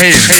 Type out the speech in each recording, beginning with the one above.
gibt's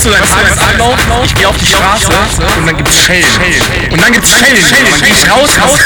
Was du dein Tagesablauf? Ich gehe auf die Straße und dann gibt's Schellen. Und dann gibt's Schellen. Und dann geh ich raus, raus.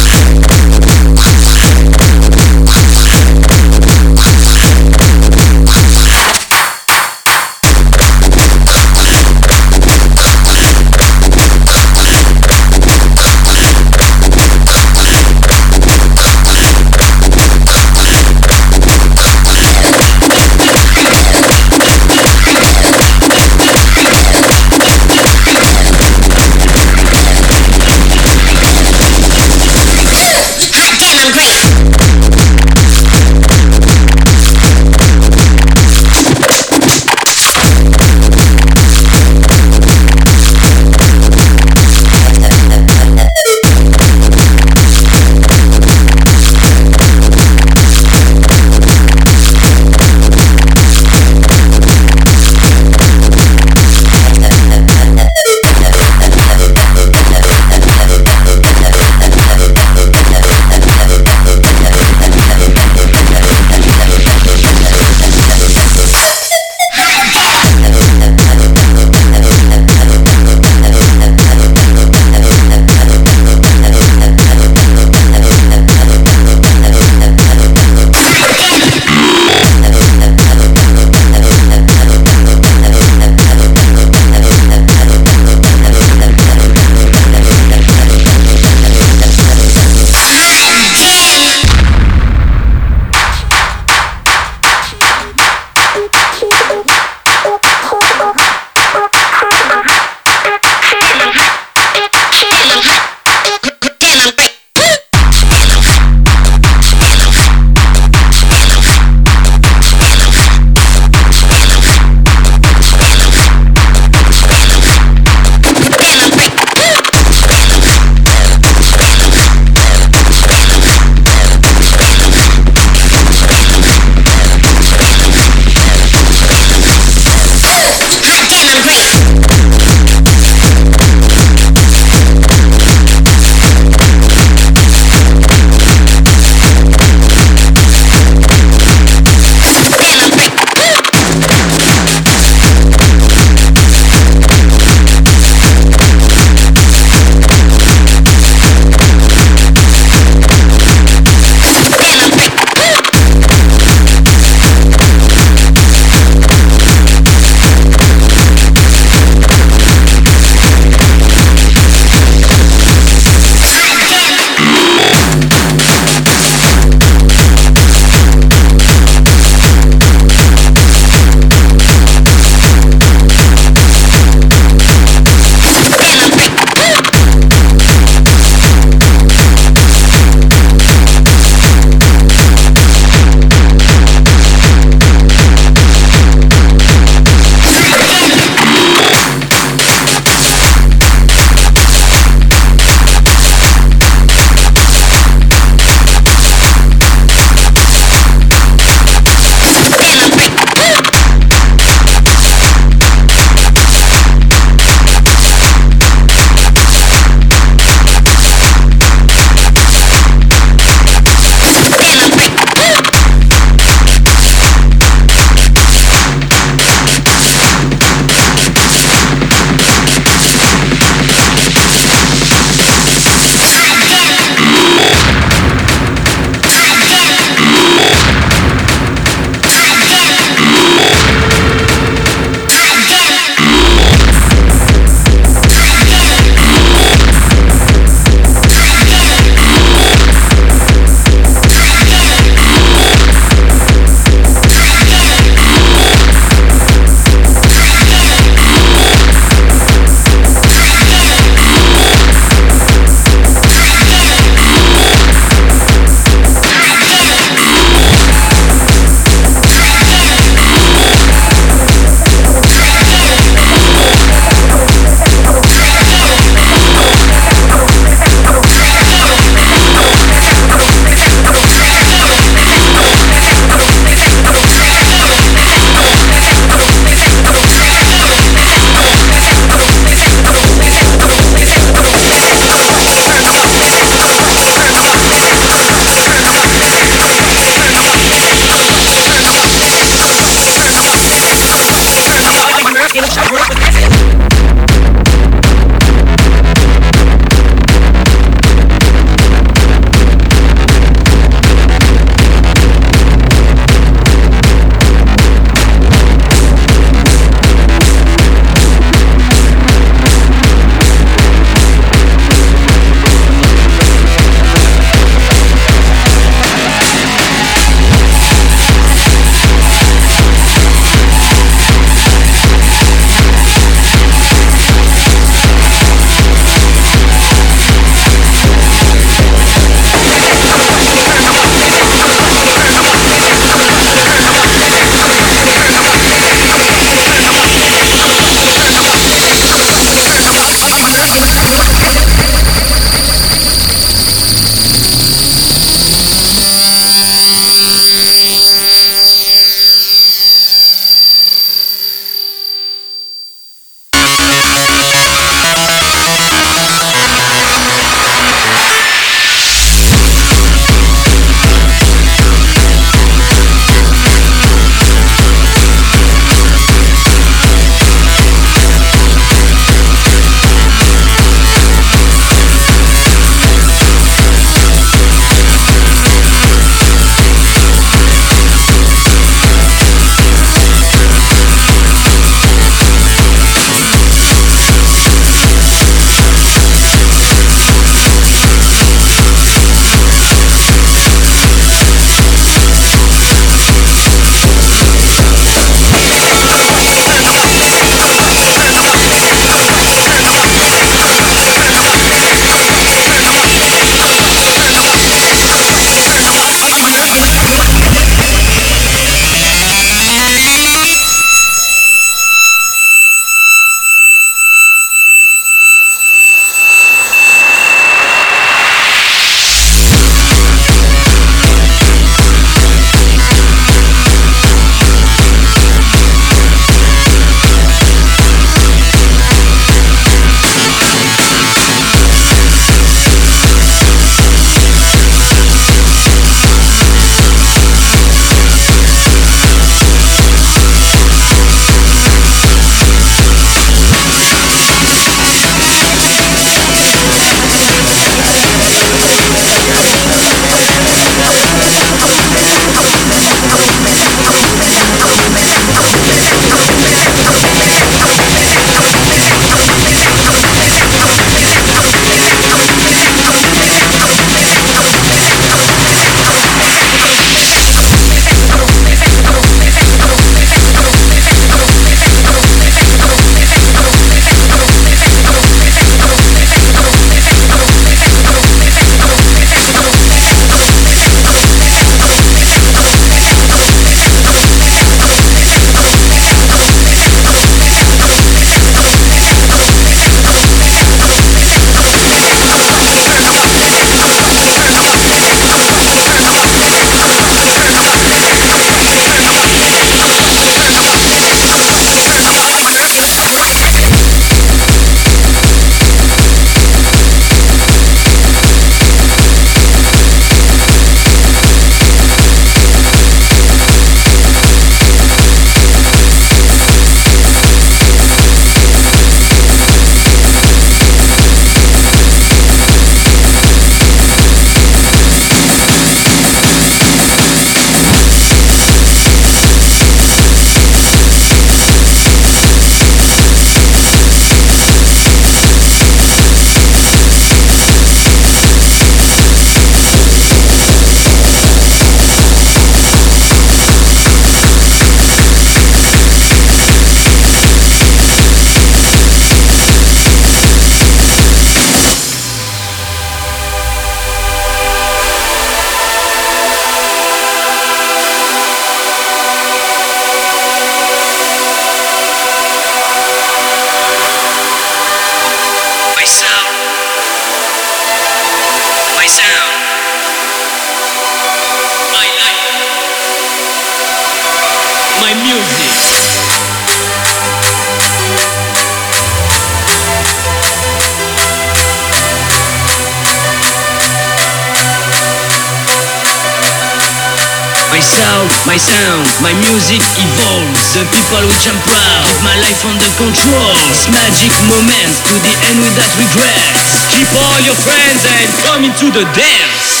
My music evolves, the people which I'm proud Keep my life under control, it's magic moments To the end without regrets. Keep all your friends and come into the dance.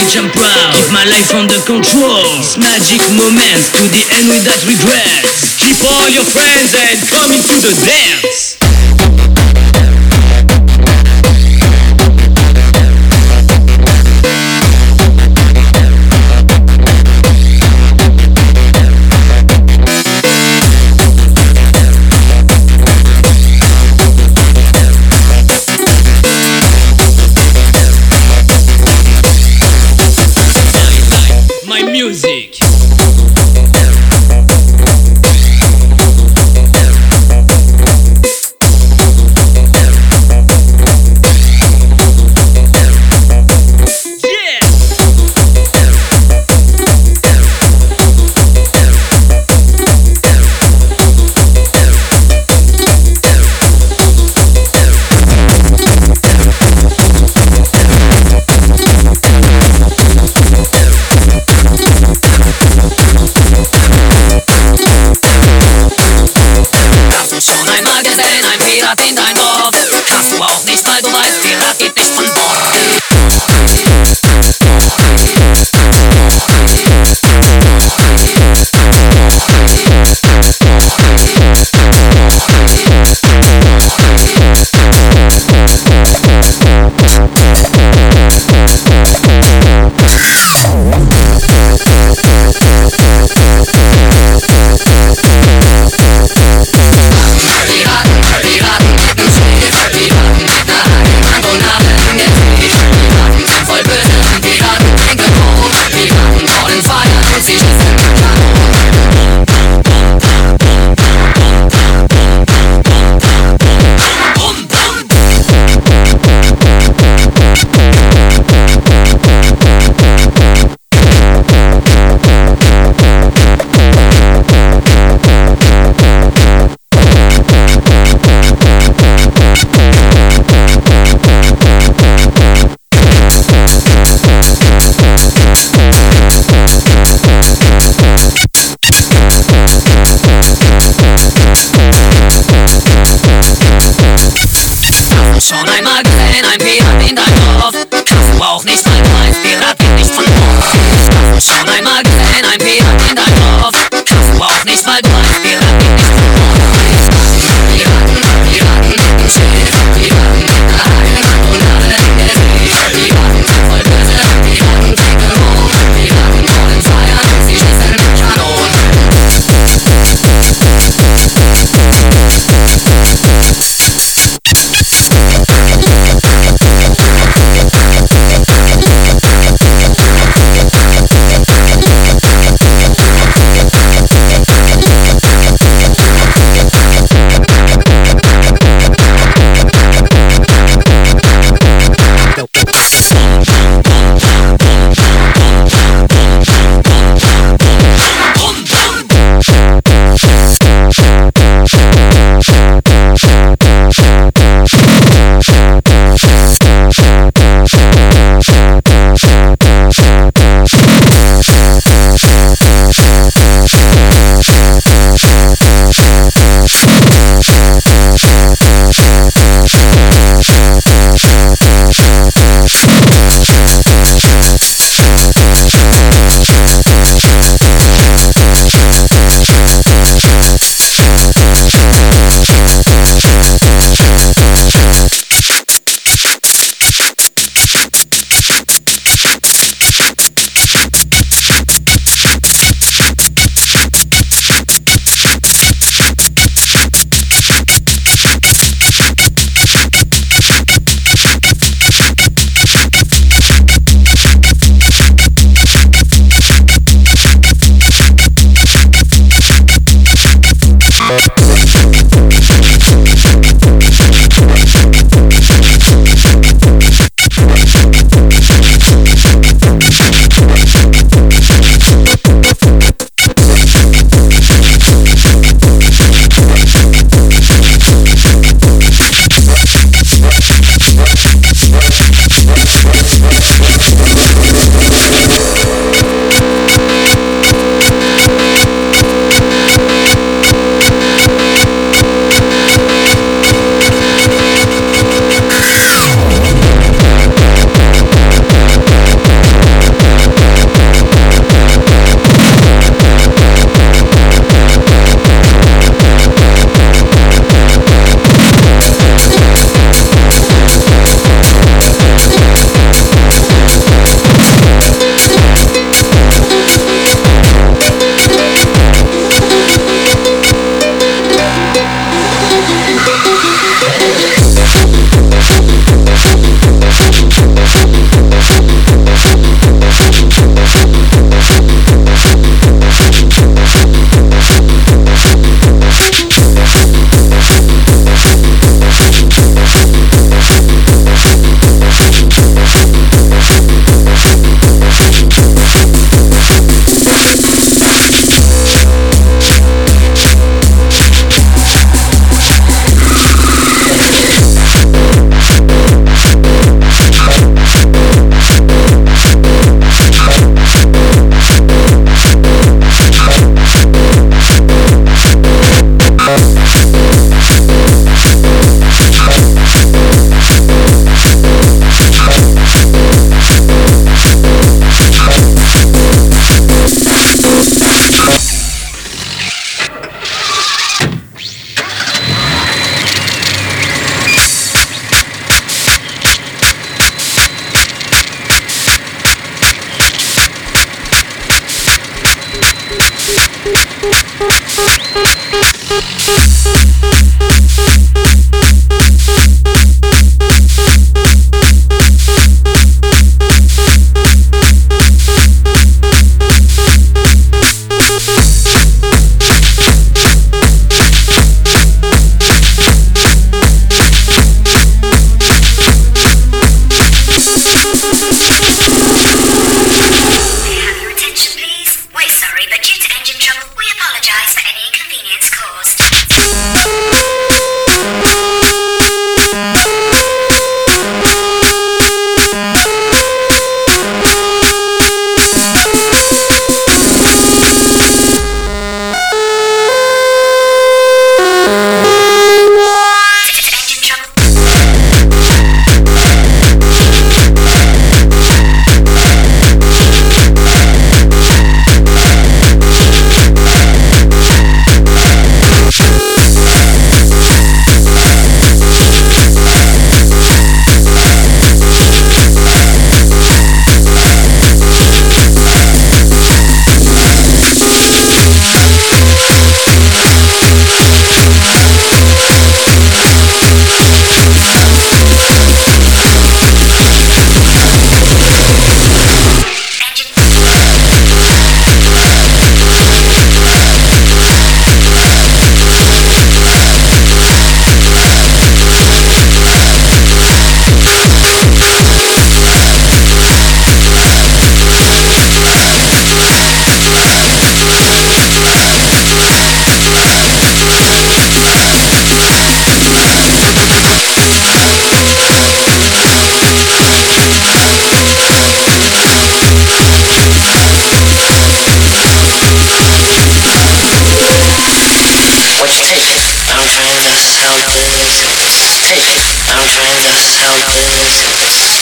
I'm proud. Keep my life under control. It's magic moments to the end without regrets. Keep all your friends and come into the dance.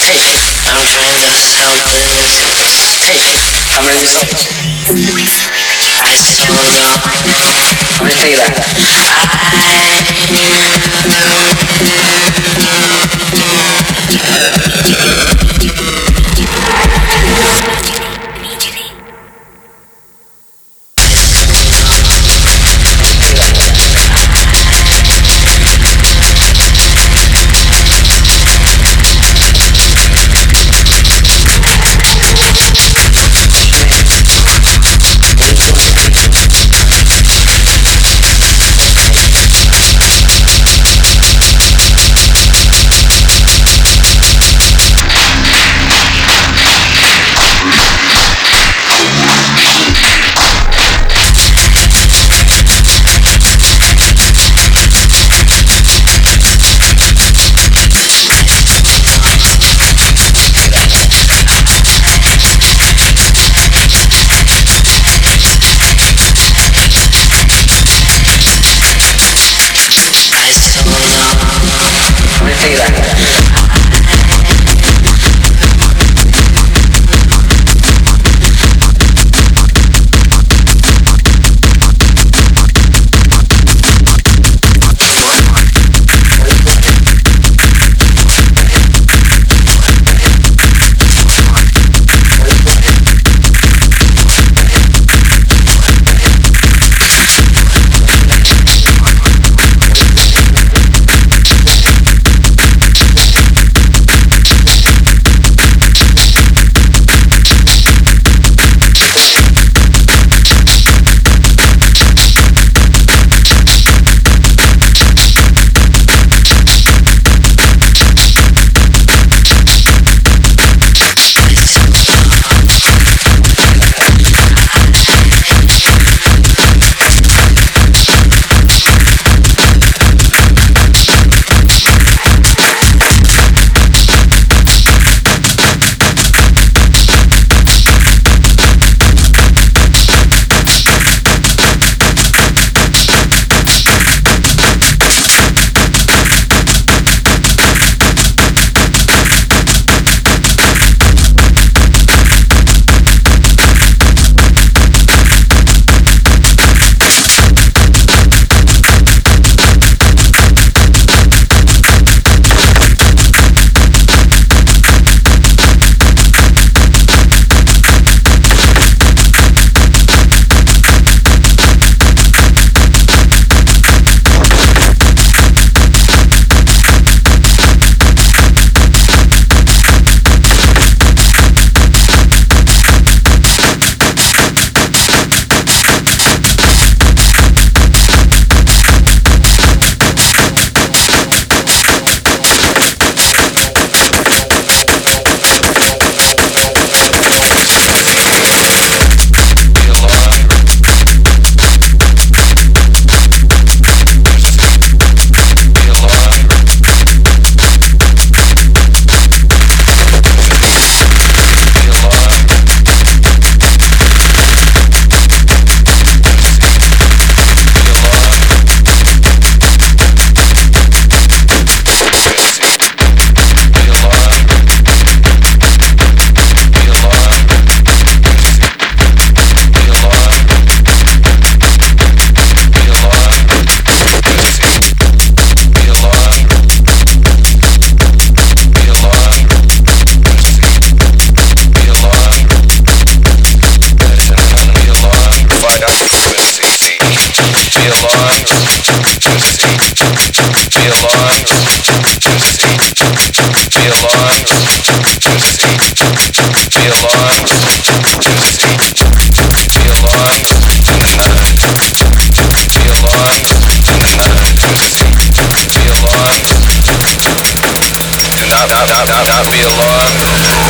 It. I'm trying to sell this. Take it. How many results? I sold out. I'm gonna tell you that. immediately. Not, not, not, not, be alarmed.